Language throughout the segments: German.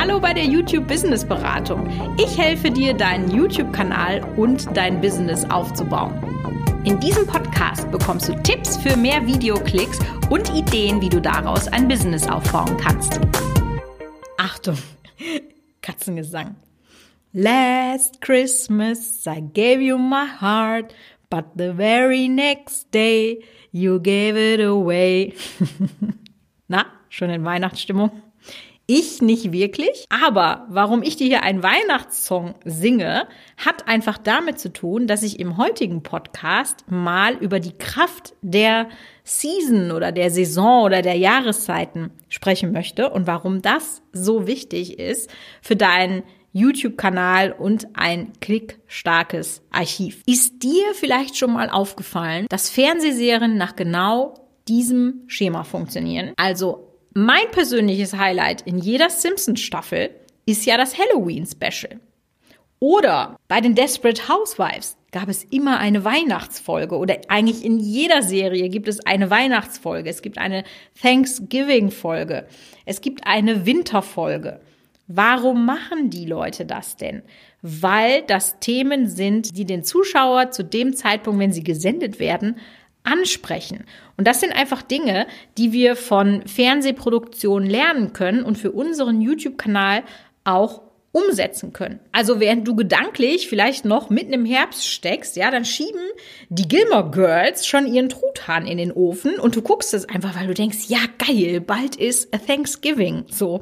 Hallo bei der YouTube Business Beratung. Ich helfe dir, deinen YouTube-Kanal und dein Business aufzubauen. In diesem Podcast bekommst du Tipps für mehr Videoklicks und Ideen, wie du daraus ein Business aufbauen kannst. Achtung, Katzengesang. Last Christmas I gave you my heart, but the very next day you gave it away. Na, schon in Weihnachtsstimmung? Ich nicht wirklich, aber warum ich dir hier einen Weihnachtssong singe, hat einfach damit zu tun, dass ich im heutigen Podcast mal über die Kraft der Season oder der Saison oder der Jahreszeiten sprechen möchte und warum das so wichtig ist für deinen YouTube-Kanal und ein klickstarkes Archiv. Ist dir vielleicht schon mal aufgefallen, dass Fernsehserien nach genau diesem Schema funktionieren? Also mein persönliches Highlight in jeder Simpsons-Staffel ist ja das Halloween-Special. Oder bei den Desperate Housewives gab es immer eine Weihnachtsfolge oder eigentlich in jeder Serie gibt es eine Weihnachtsfolge. Es gibt eine Thanksgiving-Folge. Es gibt eine Winterfolge. Warum machen die Leute das denn? Weil das Themen sind, die den Zuschauer zu dem Zeitpunkt, wenn sie gesendet werden, ansprechen. Und das sind einfach Dinge, die wir von Fernsehproduktionen lernen können und für unseren YouTube-Kanal auch umsetzen können. Also während du gedanklich vielleicht noch mitten im Herbst steckst, ja, dann schieben die Gilmore Girls schon ihren Truthahn in den Ofen und du guckst es einfach, weil du denkst, ja geil, bald ist Thanksgiving, so.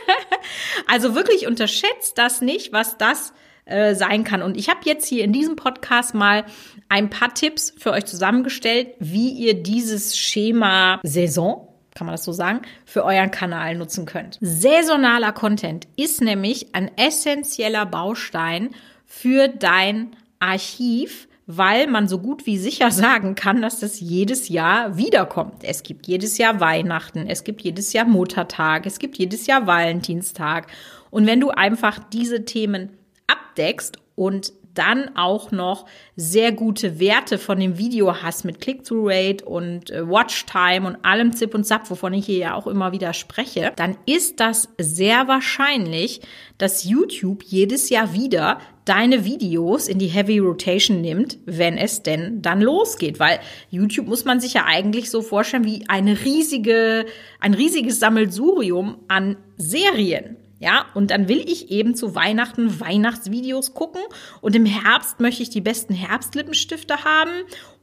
also wirklich unterschätzt das nicht, was das äh, sein kann. Und ich habe jetzt hier in diesem Podcast mal ein paar Tipps für euch zusammengestellt, wie ihr dieses Schema Saison kann man das so sagen, für euren Kanal nutzen könnt. Saisonaler Content ist nämlich ein essentieller Baustein für dein Archiv, weil man so gut wie sicher sagen kann, dass das jedes Jahr wiederkommt. Es gibt jedes Jahr Weihnachten, es gibt jedes Jahr Muttertag, es gibt jedes Jahr Valentinstag. Und wenn du einfach diese Themen abdeckst und dann auch noch sehr gute Werte von dem Video hast mit Click-through-Rate und äh, Watchtime und allem Zip und Zap, wovon ich hier ja auch immer wieder spreche, dann ist das sehr wahrscheinlich, dass YouTube jedes Jahr wieder deine Videos in die Heavy Rotation nimmt, wenn es denn dann losgeht. Weil YouTube muss man sich ja eigentlich so vorstellen wie eine riesige, ein riesiges Sammelsurium an Serien. Ja, und dann will ich eben zu Weihnachten Weihnachtsvideos gucken und im Herbst möchte ich die besten Herbstlippenstifte haben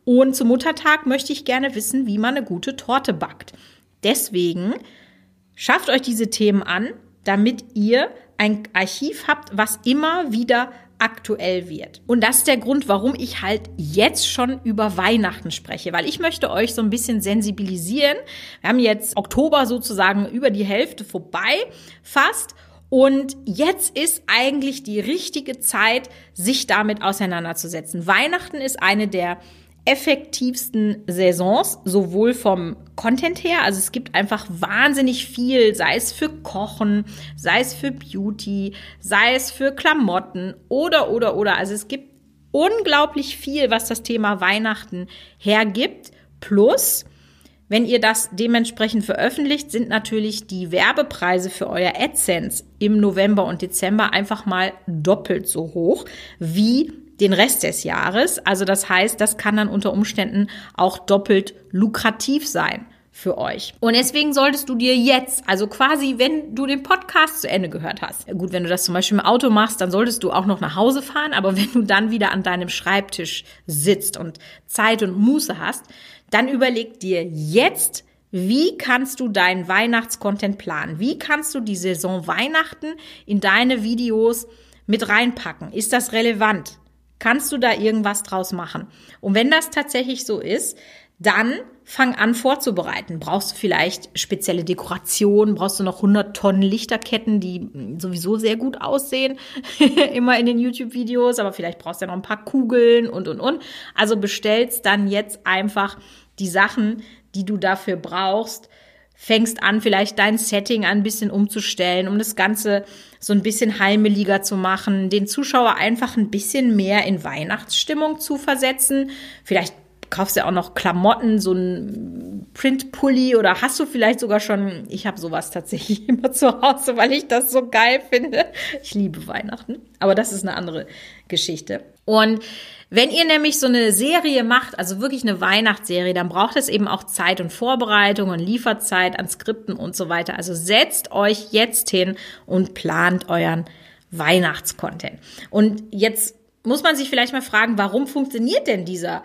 und zum Muttertag möchte ich gerne wissen, wie man eine gute Torte backt. Deswegen schafft euch diese Themen an, damit ihr ein Archiv habt, was immer wieder aktuell wird. Und das ist der Grund, warum ich halt jetzt schon über Weihnachten spreche, weil ich möchte euch so ein bisschen sensibilisieren. Wir haben jetzt Oktober sozusagen über die Hälfte vorbei fast und jetzt ist eigentlich die richtige Zeit, sich damit auseinanderzusetzen. Weihnachten ist eine der effektivsten Saisons, sowohl vom Content her, also es gibt einfach wahnsinnig viel, sei es für Kochen, sei es für Beauty, sei es für Klamotten oder, oder, oder. Also es gibt unglaublich viel, was das Thema Weihnachten hergibt. Plus, wenn ihr das dementsprechend veröffentlicht, sind natürlich die Werbepreise für euer AdSense im November und Dezember einfach mal doppelt so hoch wie den Rest des Jahres. Also das heißt, das kann dann unter Umständen auch doppelt lukrativ sein für euch. Und deswegen solltest du dir jetzt, also quasi, wenn du den Podcast zu Ende gehört hast, gut, wenn du das zum Beispiel im Auto machst, dann solltest du auch noch nach Hause fahren, aber wenn du dann wieder an deinem Schreibtisch sitzt und Zeit und Muße hast, dann überleg dir jetzt, wie kannst du deinen Weihnachtscontent planen? Wie kannst du die Saison Weihnachten in deine Videos mit reinpacken? Ist das relevant? Kannst du da irgendwas draus machen? Und wenn das tatsächlich so ist, dann fang an vorzubereiten. Brauchst du vielleicht spezielle Dekorationen? Brauchst du noch 100 Tonnen Lichterketten, die sowieso sehr gut aussehen? Immer in den YouTube-Videos, aber vielleicht brauchst du ja noch ein paar Kugeln und, und, und. Also bestellst dann jetzt einfach die Sachen, die du dafür brauchst. Fängst an, vielleicht dein Setting ein bisschen umzustellen, um das Ganze so ein bisschen heimeliger zu machen, den Zuschauer einfach ein bisschen mehr in Weihnachtsstimmung zu versetzen. Vielleicht kaufst ja auch noch Klamotten, so ein Print-Pulli oder hast du vielleicht sogar schon, ich habe sowas tatsächlich immer zu Hause, weil ich das so geil finde. Ich liebe Weihnachten, aber das ist eine andere Geschichte. Und wenn ihr nämlich so eine Serie macht, also wirklich eine Weihnachtsserie, dann braucht es eben auch Zeit und Vorbereitung und Lieferzeit an Skripten und so weiter. Also setzt euch jetzt hin und plant euren Weihnachtscontent. Und jetzt muss man sich vielleicht mal fragen, warum funktioniert denn dieser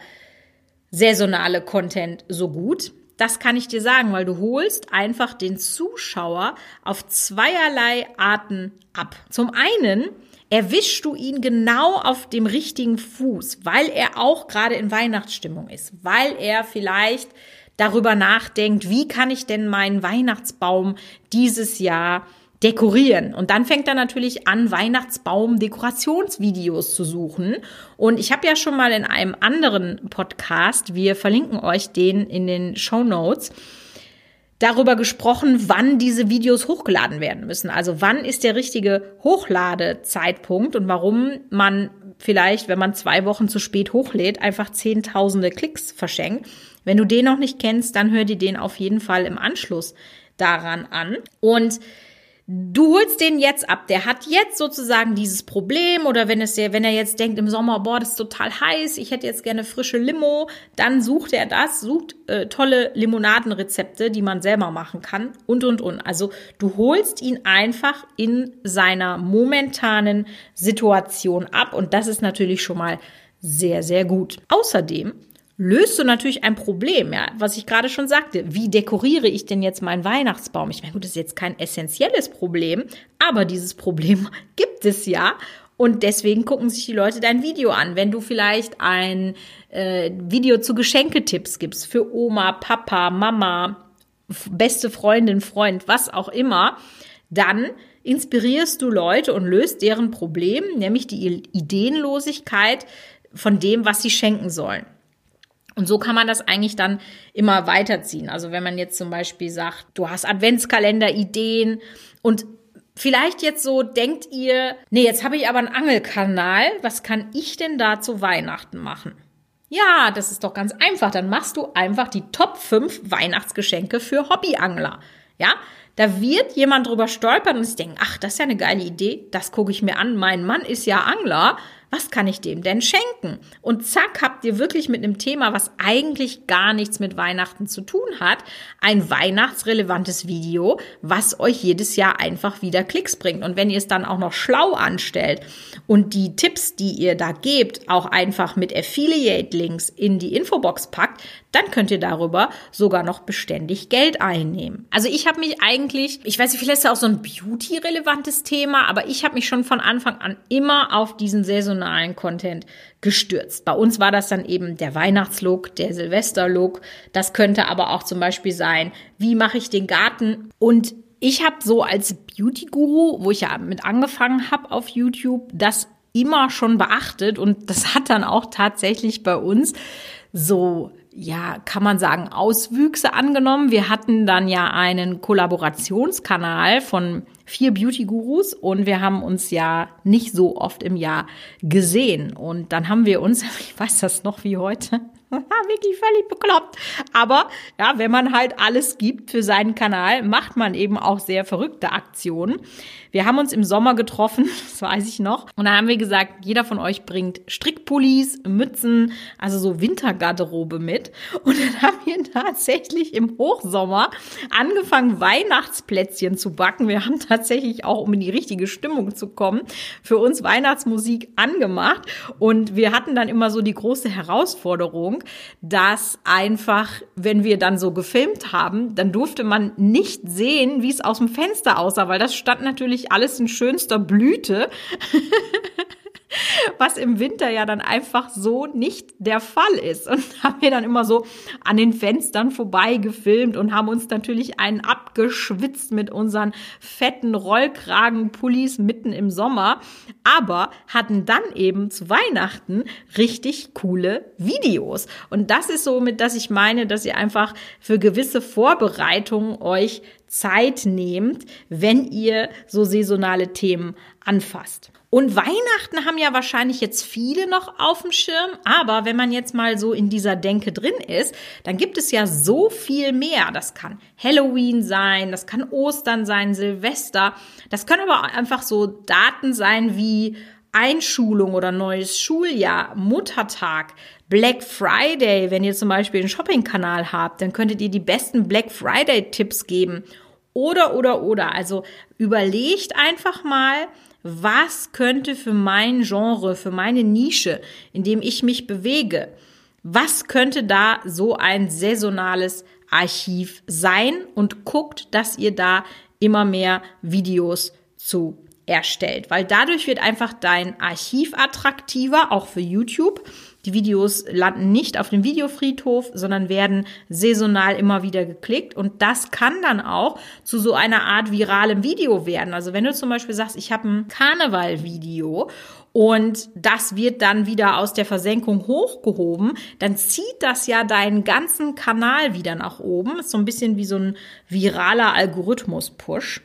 saisonale Content so gut? Das kann ich dir sagen, weil du holst einfach den Zuschauer auf zweierlei Arten ab. Zum einen erwischst du ihn genau auf dem richtigen Fuß, weil er auch gerade in Weihnachtsstimmung ist, weil er vielleicht darüber nachdenkt, wie kann ich denn meinen Weihnachtsbaum dieses Jahr dekorieren. Und dann fängt er natürlich an, Weihnachtsbaum-Dekorationsvideos zu suchen. Und ich habe ja schon mal in einem anderen Podcast, wir verlinken euch den in den Show Notes, darüber gesprochen, wann diese Videos hochgeladen werden müssen. Also wann ist der richtige Hochladezeitpunkt und warum man vielleicht, wenn man zwei Wochen zu spät hochlädt, einfach zehntausende Klicks verschenkt. Wenn du den noch nicht kennst, dann hör dir den auf jeden Fall im Anschluss daran an. Und Du holst den jetzt ab. Der hat jetzt sozusagen dieses Problem oder wenn es der, wenn er jetzt denkt im Sommer, boah, das ist total heiß, ich hätte jetzt gerne frische Limo, dann sucht er das, sucht äh, tolle Limonadenrezepte, die man selber machen kann und und und. Also du holst ihn einfach in seiner momentanen Situation ab und das ist natürlich schon mal sehr sehr gut. Außerdem löst du natürlich ein Problem, ja, was ich gerade schon sagte. Wie dekoriere ich denn jetzt meinen Weihnachtsbaum? Ich meine, gut, das ist jetzt kein essentielles Problem, aber dieses Problem gibt es ja. Und deswegen gucken sich die Leute dein Video an. Wenn du vielleicht ein äh, Video zu Geschenketipps gibst für Oma, Papa, Mama, beste Freundin, Freund, was auch immer, dann inspirierst du Leute und löst deren Problem, nämlich die Ideenlosigkeit von dem, was sie schenken sollen. Und so kann man das eigentlich dann immer weiterziehen. Also wenn man jetzt zum Beispiel sagt, du hast Adventskalender-Ideen und vielleicht jetzt so denkt ihr, nee, jetzt habe ich aber einen Angelkanal, was kann ich denn da zu Weihnachten machen? Ja, das ist doch ganz einfach. Dann machst du einfach die Top 5 Weihnachtsgeschenke für Hobbyangler. Ja, da wird jemand drüber stolpern und sich denken, ach, das ist ja eine geile Idee, das gucke ich mir an. Mein Mann ist ja Angler was kann ich dem denn schenken? Und zack, habt ihr wirklich mit einem Thema, was eigentlich gar nichts mit Weihnachten zu tun hat, ein weihnachtsrelevantes Video, was euch jedes Jahr einfach wieder Klicks bringt. Und wenn ihr es dann auch noch schlau anstellt und die Tipps, die ihr da gebt, auch einfach mit Affiliate-Links in die Infobox packt, dann könnt ihr darüber sogar noch beständig Geld einnehmen. Also ich habe mich eigentlich, ich weiß nicht, vielleicht ist ja auch so ein Beauty-relevantes Thema, aber ich habe mich schon von Anfang an immer auf diesen saisonalen Content gestürzt. Bei uns war das dann eben der Weihnachtslook, der Silvesterlook. Das könnte aber auch zum Beispiel sein, wie mache ich den Garten und ich habe so als Beauty-Guru, wo ich ja mit angefangen habe auf YouTube, das immer schon beachtet und das hat dann auch tatsächlich bei uns so ja, kann man sagen, Auswüchse angenommen. Wir hatten dann ja einen Kollaborationskanal von vier Beauty-Gurus und wir haben uns ja nicht so oft im Jahr gesehen. Und dann haben wir uns, ich weiß das noch wie heute, wirklich völlig bekloppt. Aber ja, wenn man halt alles gibt für seinen Kanal, macht man eben auch sehr verrückte Aktionen. Wir haben uns im Sommer getroffen, das weiß ich noch. Und da haben wir gesagt, jeder von euch bringt Strickpullis, Mützen, also so Wintergarderobe mit. Und dann haben wir tatsächlich im Hochsommer angefangen, Weihnachtsplätzchen zu backen. Wir haben tatsächlich auch, um in die richtige Stimmung zu kommen, für uns Weihnachtsmusik angemacht. Und wir hatten dann immer so die große Herausforderung, dass einfach, wenn wir dann so gefilmt haben, dann durfte man nicht sehen, wie es aus dem Fenster aussah, weil das stand natürlich alles in schönster Blüte. was im Winter ja dann einfach so nicht der Fall ist. Und haben wir dann immer so an den Fenstern vorbei gefilmt und haben uns natürlich einen abgeschwitzt mit unseren fetten Rollkragenpullis mitten im Sommer, aber hatten dann eben zu Weihnachten richtig coole Videos. Und das ist somit, dass ich meine, dass ihr einfach für gewisse Vorbereitungen euch Zeit nehmt, wenn ihr so saisonale Themen anfasst. Und Weihnachten haben ja wahrscheinlich jetzt viele noch auf dem Schirm, aber wenn man jetzt mal so in dieser Denke drin ist, dann gibt es ja so viel mehr. Das kann Halloween sein, das kann Ostern sein, Silvester. Das können aber einfach so Daten sein wie Einschulung oder neues Schuljahr, Muttertag, Black Friday. Wenn ihr zum Beispiel einen Shopping-Kanal habt, dann könntet ihr die besten Black Friday-Tipps geben. Oder, oder, oder. Also überlegt einfach mal, was könnte für mein Genre, für meine Nische, in dem ich mich bewege, was könnte da so ein saisonales Archiv sein? Und guckt, dass ihr da immer mehr Videos zu erstellt, weil dadurch wird einfach dein Archiv attraktiver, auch für YouTube. Die Videos landen nicht auf dem Videofriedhof, sondern werden saisonal immer wieder geklickt. Und das kann dann auch zu so einer Art viralem Video werden. Also wenn du zum Beispiel sagst, ich habe ein Karneval-Video und das wird dann wieder aus der Versenkung hochgehoben, dann zieht das ja deinen ganzen Kanal wieder nach oben. Ist so ein bisschen wie so ein viraler Algorithmus-Push.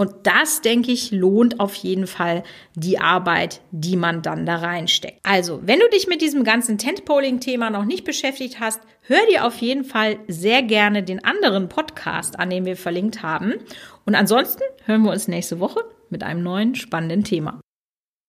Und das, denke ich, lohnt auf jeden Fall die Arbeit, die man dann da reinsteckt. Also, wenn du dich mit diesem ganzen Tentpoling-Thema noch nicht beschäftigt hast, hör dir auf jeden Fall sehr gerne den anderen Podcast an, den wir verlinkt haben. Und ansonsten hören wir uns nächste Woche mit einem neuen spannenden Thema.